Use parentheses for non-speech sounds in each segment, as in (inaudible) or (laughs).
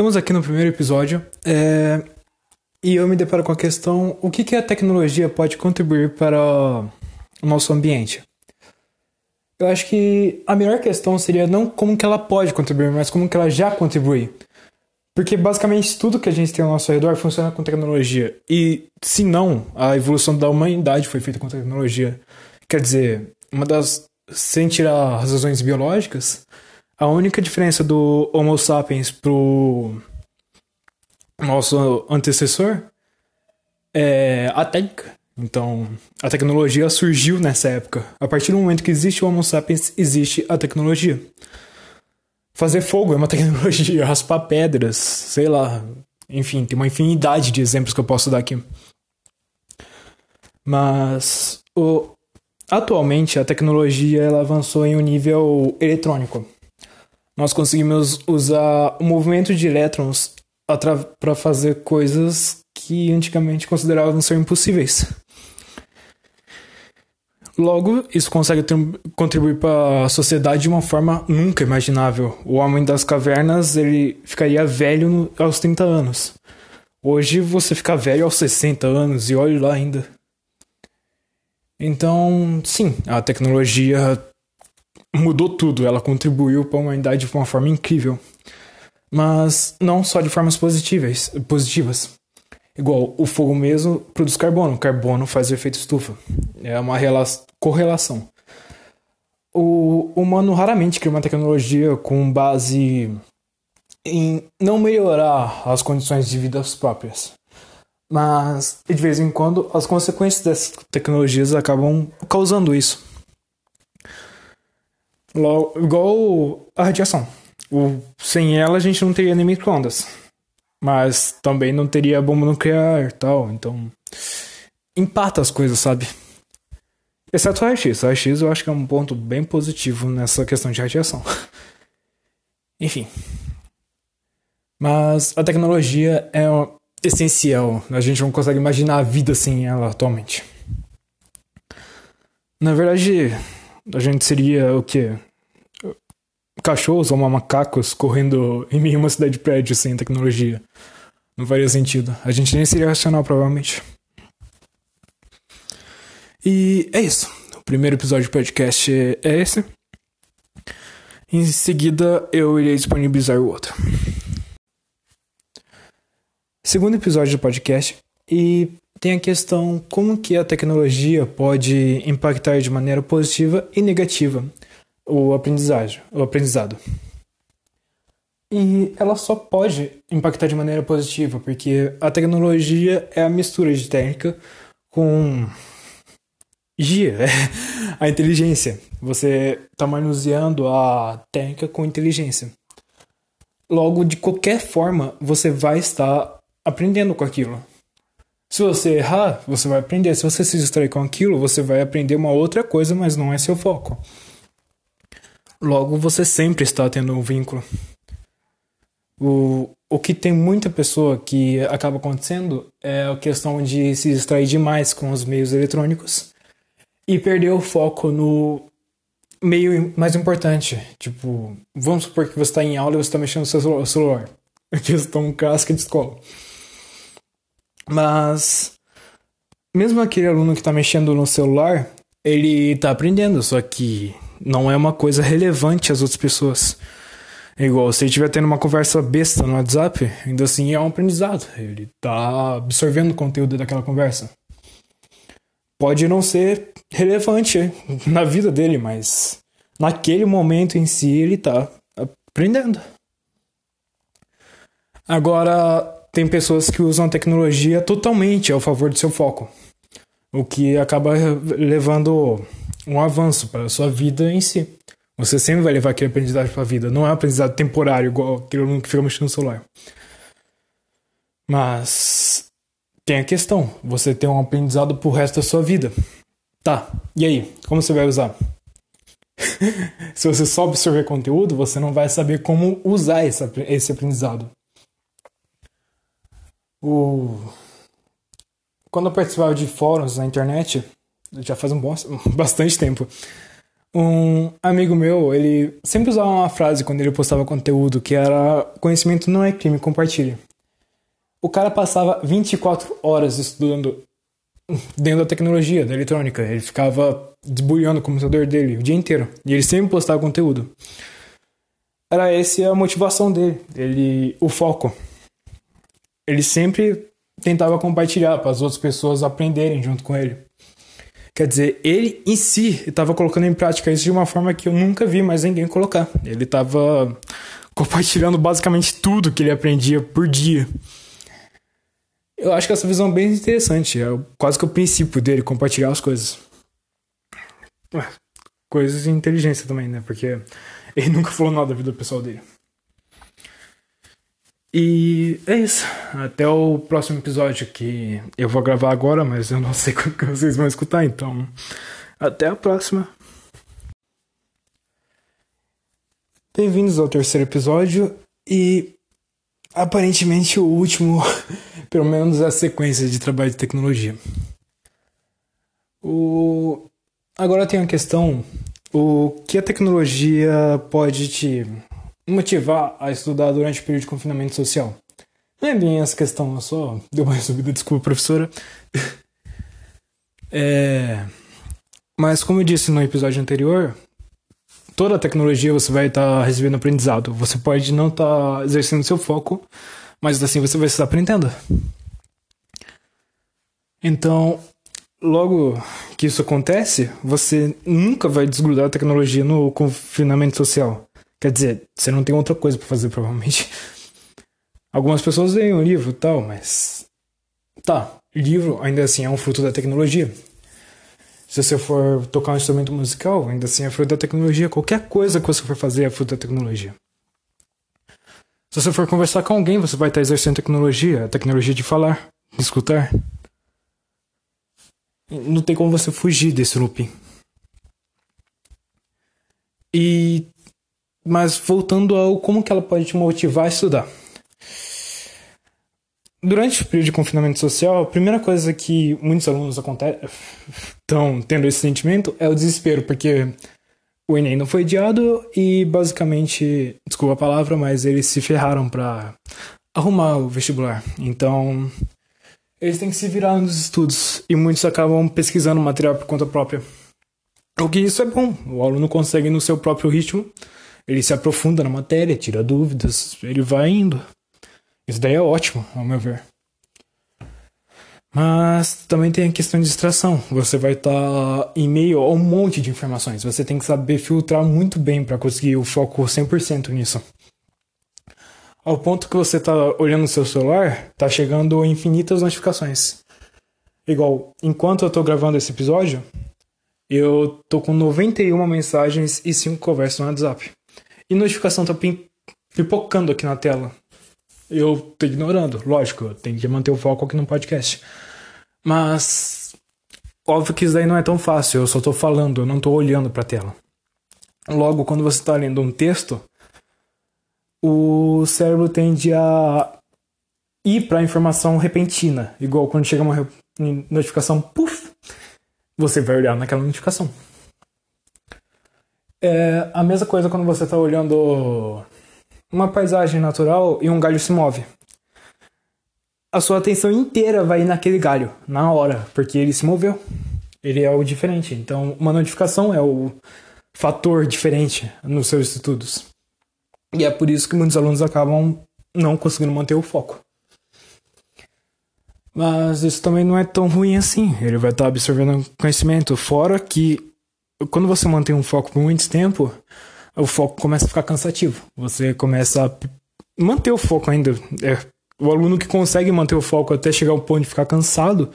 estamos aqui no primeiro episódio é, e eu me deparo com a questão: o que, que a tecnologia pode contribuir para o nosso ambiente? Eu acho que a melhor questão seria não como que ela pode contribuir, mas como que ela já contribui. Porque basicamente tudo que a gente tem ao nosso redor funciona com tecnologia. E se não, a evolução da humanidade foi feita com tecnologia. Quer dizer, uma das. Sem tirar as razões biológicas, a única diferença do Homo sapiens pro nosso antecessor é a técnica. Então, a tecnologia surgiu nessa época. A partir do momento que existe o Homo sapiens, existe a tecnologia. Fazer fogo é uma (laughs) tecnologia, raspar pedras, sei lá. Enfim, tem uma infinidade de exemplos que eu posso dar aqui. Mas o, atualmente a tecnologia ela avançou em um nível eletrônico. Nós conseguimos usar o movimento de elétrons para fazer coisas que antigamente consideravam ser impossíveis. Logo, isso consegue contribuir para a sociedade de uma forma nunca imaginável. O homem das cavernas ele ficaria velho no, aos 30 anos. Hoje você fica velho aos 60 anos e olhe lá ainda. Então, sim, a tecnologia mudou tudo, ela contribuiu para a humanidade de uma forma incrível. Mas não só de formas positivas, positivas. Igual o fogo mesmo produz carbono, carbono faz o efeito estufa. É uma correlação. O humano raramente cria uma tecnologia com base em não melhorar as condições de vida próprias. Mas, de vez em quando, as consequências dessas tecnologias acabam causando isso. Igual a radiação. O, sem ela a gente não teria nem microondas. Mas também não teria bomba nuclear tal. Então. Empata as coisas, sabe? Exceto o raio-x. O raio-x eu acho que é um ponto bem positivo nessa questão de radiação. (laughs) Enfim. Mas a tecnologia é essencial. A gente não consegue imaginar a vida sem ela atualmente. Na verdade, a gente seria o quê? Cachorros ou macacos correndo em meio a uma cidade de prédio sem tecnologia. Não faria sentido. A gente nem seria racional, provavelmente. E é isso. O primeiro episódio do podcast é esse. Em seguida, eu irei disponibilizar o outro. Segundo episódio do podcast. E tem a questão como que a tecnologia pode impactar de maneira positiva e negativa o aprendizagem, o aprendizado. E ela só pode impactar de maneira positiva, porque a tecnologia é a mistura de técnica com gia, (laughs) a inteligência. Você está manuseando a técnica com inteligência. Logo, de qualquer forma, você vai estar aprendendo com aquilo. Se você errar, você vai aprender. Se você se distrair com aquilo, você vai aprender uma outra coisa, mas não é seu foco. Logo, você sempre está tendo um vínculo. O, o que tem muita pessoa que acaba acontecendo é a questão de se distrair demais com os meios eletrônicos e perder o foco no meio mais importante. Tipo, vamos supor que você está em aula e você está mexendo no seu celular. (laughs) A questão clássica de escola. Mas, mesmo aquele aluno que está mexendo no celular, ele está aprendendo, só que não é uma coisa relevante às outras pessoas. É igual, se ele estiver tendo uma conversa besta no WhatsApp, ainda assim é um aprendizado. Ele tá absorvendo o conteúdo daquela conversa. Pode não ser relevante (laughs) na vida dele, mas naquele momento em si ele tá aprendendo. Agora, tem pessoas que usam a tecnologia totalmente ao favor do seu foco, o que acaba levando um avanço para a sua vida em si. Você sempre vai levar aquele aprendizado para a vida. Não é um aprendizado temporário, igual aquele aluno que fica mexendo no celular. Mas tem a questão: você tem um aprendizado pro resto da sua vida. Tá, e aí? Como você vai usar? (laughs) Se você só absorver conteúdo, você não vai saber como usar esse aprendizado. O... Quando eu participava de fóruns na internet, já faz um bom, (laughs) bastante tempo, Um amigo meu, ele sempre usava uma frase quando ele postava conteúdo que era conhecimento não é crime, compartilhe. O cara passava 24 horas estudando dentro da tecnologia, da eletrônica. Ele ficava debulhando o computador dele o dia inteiro. E ele sempre postava conteúdo. Era essa a motivação dele, ele, o foco. Ele sempre tentava compartilhar para as outras pessoas aprenderem junto com ele. Quer dizer, ele em si estava colocando em prática isso de uma forma que eu nunca vi mais ninguém colocar. Ele estava compartilhando basicamente tudo que ele aprendia por dia. Eu acho que essa visão é bem interessante. É quase que o princípio dele, compartilhar as coisas. Coisas de inteligência também, né? Porque ele nunca falou nada da vida pessoal dele. E é isso. Até o próximo episódio que eu vou gravar agora, mas eu não (laughs) sei quando que vocês vão escutar, então. Até a próxima. Bem-vindos ao terceiro episódio e aparentemente o último, (laughs) pelo menos a sequência de trabalho de tecnologia. O... Agora tem a questão: o que a tecnologia pode te motivar a estudar durante o período de confinamento social. Não é bem essa questão, eu só deu uma (laughs) resumida, desculpa, professora. (laughs) é... Mas como eu disse no episódio anterior, toda a tecnologia você vai estar tá recebendo aprendizado. Você pode não estar tá exercendo seu foco, mas assim você vai estar aprendendo. Então, logo que isso acontece, você nunca vai desgrudar a tecnologia no confinamento social. Quer dizer, você não tem outra coisa para fazer, provavelmente. Algumas pessoas leem o livro tal, mas. Tá, livro ainda assim é um fruto da tecnologia. Se você for tocar um instrumento musical, ainda assim é fruto da tecnologia. Qualquer coisa que você for fazer é fruto da tecnologia. Se você for conversar com alguém, você vai estar exercendo tecnologia, a tecnologia de falar, de escutar. Não tem como você fugir desse looping. E mas voltando ao como que ela pode te motivar a estudar. Durante o período de confinamento social, a primeira coisa que muitos alunos estão tendo esse sentimento é o desespero, porque o Enem não foi adiado e basicamente, desculpa a palavra, mas eles se ferraram para arrumar o vestibular. Então, eles têm que se virar nos estudos e muitos acabam pesquisando material por conta própria. O que isso é bom, o aluno consegue no seu próprio ritmo ele se aprofunda na matéria, tira dúvidas, ele vai indo. Isso daí é ótimo, ao meu ver. Mas também tem a questão de distração. Você vai estar tá em meio a um monte de informações. Você tem que saber filtrar muito bem para conseguir o foco 100% nisso. Ao ponto que você está olhando o seu celular, tá chegando infinitas notificações. Igual, enquanto eu estou gravando esse episódio, eu tô com 91 mensagens e 5 conversas no WhatsApp. E notificação tá pipocando aqui na tela. Eu tô ignorando, lógico, eu tenho que manter o foco aqui no podcast. Mas óbvio que isso daí não é tão fácil, eu só tô falando, eu não tô olhando pra tela. Logo, quando você tá lendo um texto, o cérebro tende a ir para informação repentina, igual quando chega uma notificação, puf, você vai olhar naquela notificação. É a mesma coisa quando você está olhando uma paisagem natural e um galho se move. A sua atenção inteira vai naquele galho, na hora, porque ele se moveu. Ele é o diferente. Então, uma notificação é o fator diferente nos seus estudos. E é por isso que muitos alunos acabam não conseguindo manter o foco. Mas isso também não é tão ruim assim. Ele vai estar absorvendo conhecimento. Fora que quando você mantém um foco por muito tempo, o foco começa a ficar cansativo. Você começa a manter o foco ainda. É, o aluno que consegue manter o foco até chegar ao ponto de ficar cansado,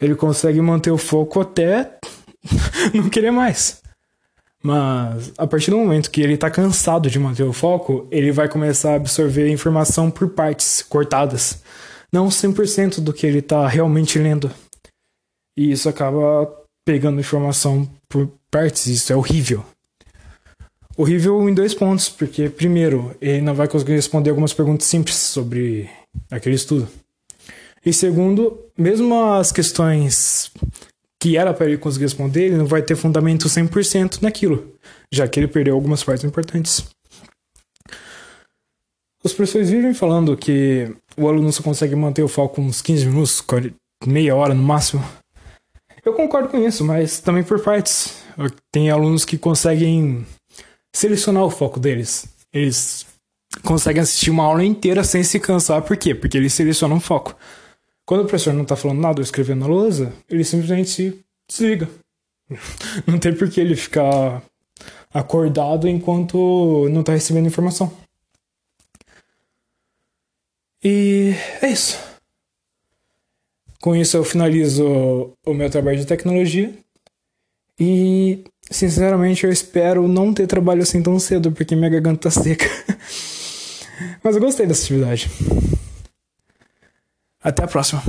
ele consegue manter o foco até (laughs) não querer mais. Mas a partir do momento que ele está cansado de manter o foco, ele vai começar a absorver informação por partes cortadas, não 100% do que ele está realmente lendo. E isso acaba pegando informação por partes, isso é horrível. Horrível em dois pontos, porque, primeiro, ele não vai conseguir responder algumas perguntas simples sobre aquele estudo. E segundo, mesmo as questões que era para ele conseguir responder, ele não vai ter fundamento 100% naquilo, já que ele perdeu algumas partes importantes. Os professores vivem falando que o aluno só consegue manter o foco uns 15 minutos, meia hora no máximo. Eu concordo com isso, mas também por partes. Tem alunos que conseguem selecionar o foco deles. Eles conseguem assistir uma aula inteira sem se cansar. Por quê? Porque eles selecionam o foco. Quando o professor não está falando nada ou escrevendo na lousa, ele simplesmente se desliga. (laughs) Não tem por que ele ficar acordado enquanto não está recebendo informação. E é isso. Com isso eu finalizo o meu trabalho de tecnologia. E sinceramente eu espero não ter trabalho assim tão cedo, porque minha garganta tá seca. (laughs) Mas eu gostei dessa atividade. Até a próxima.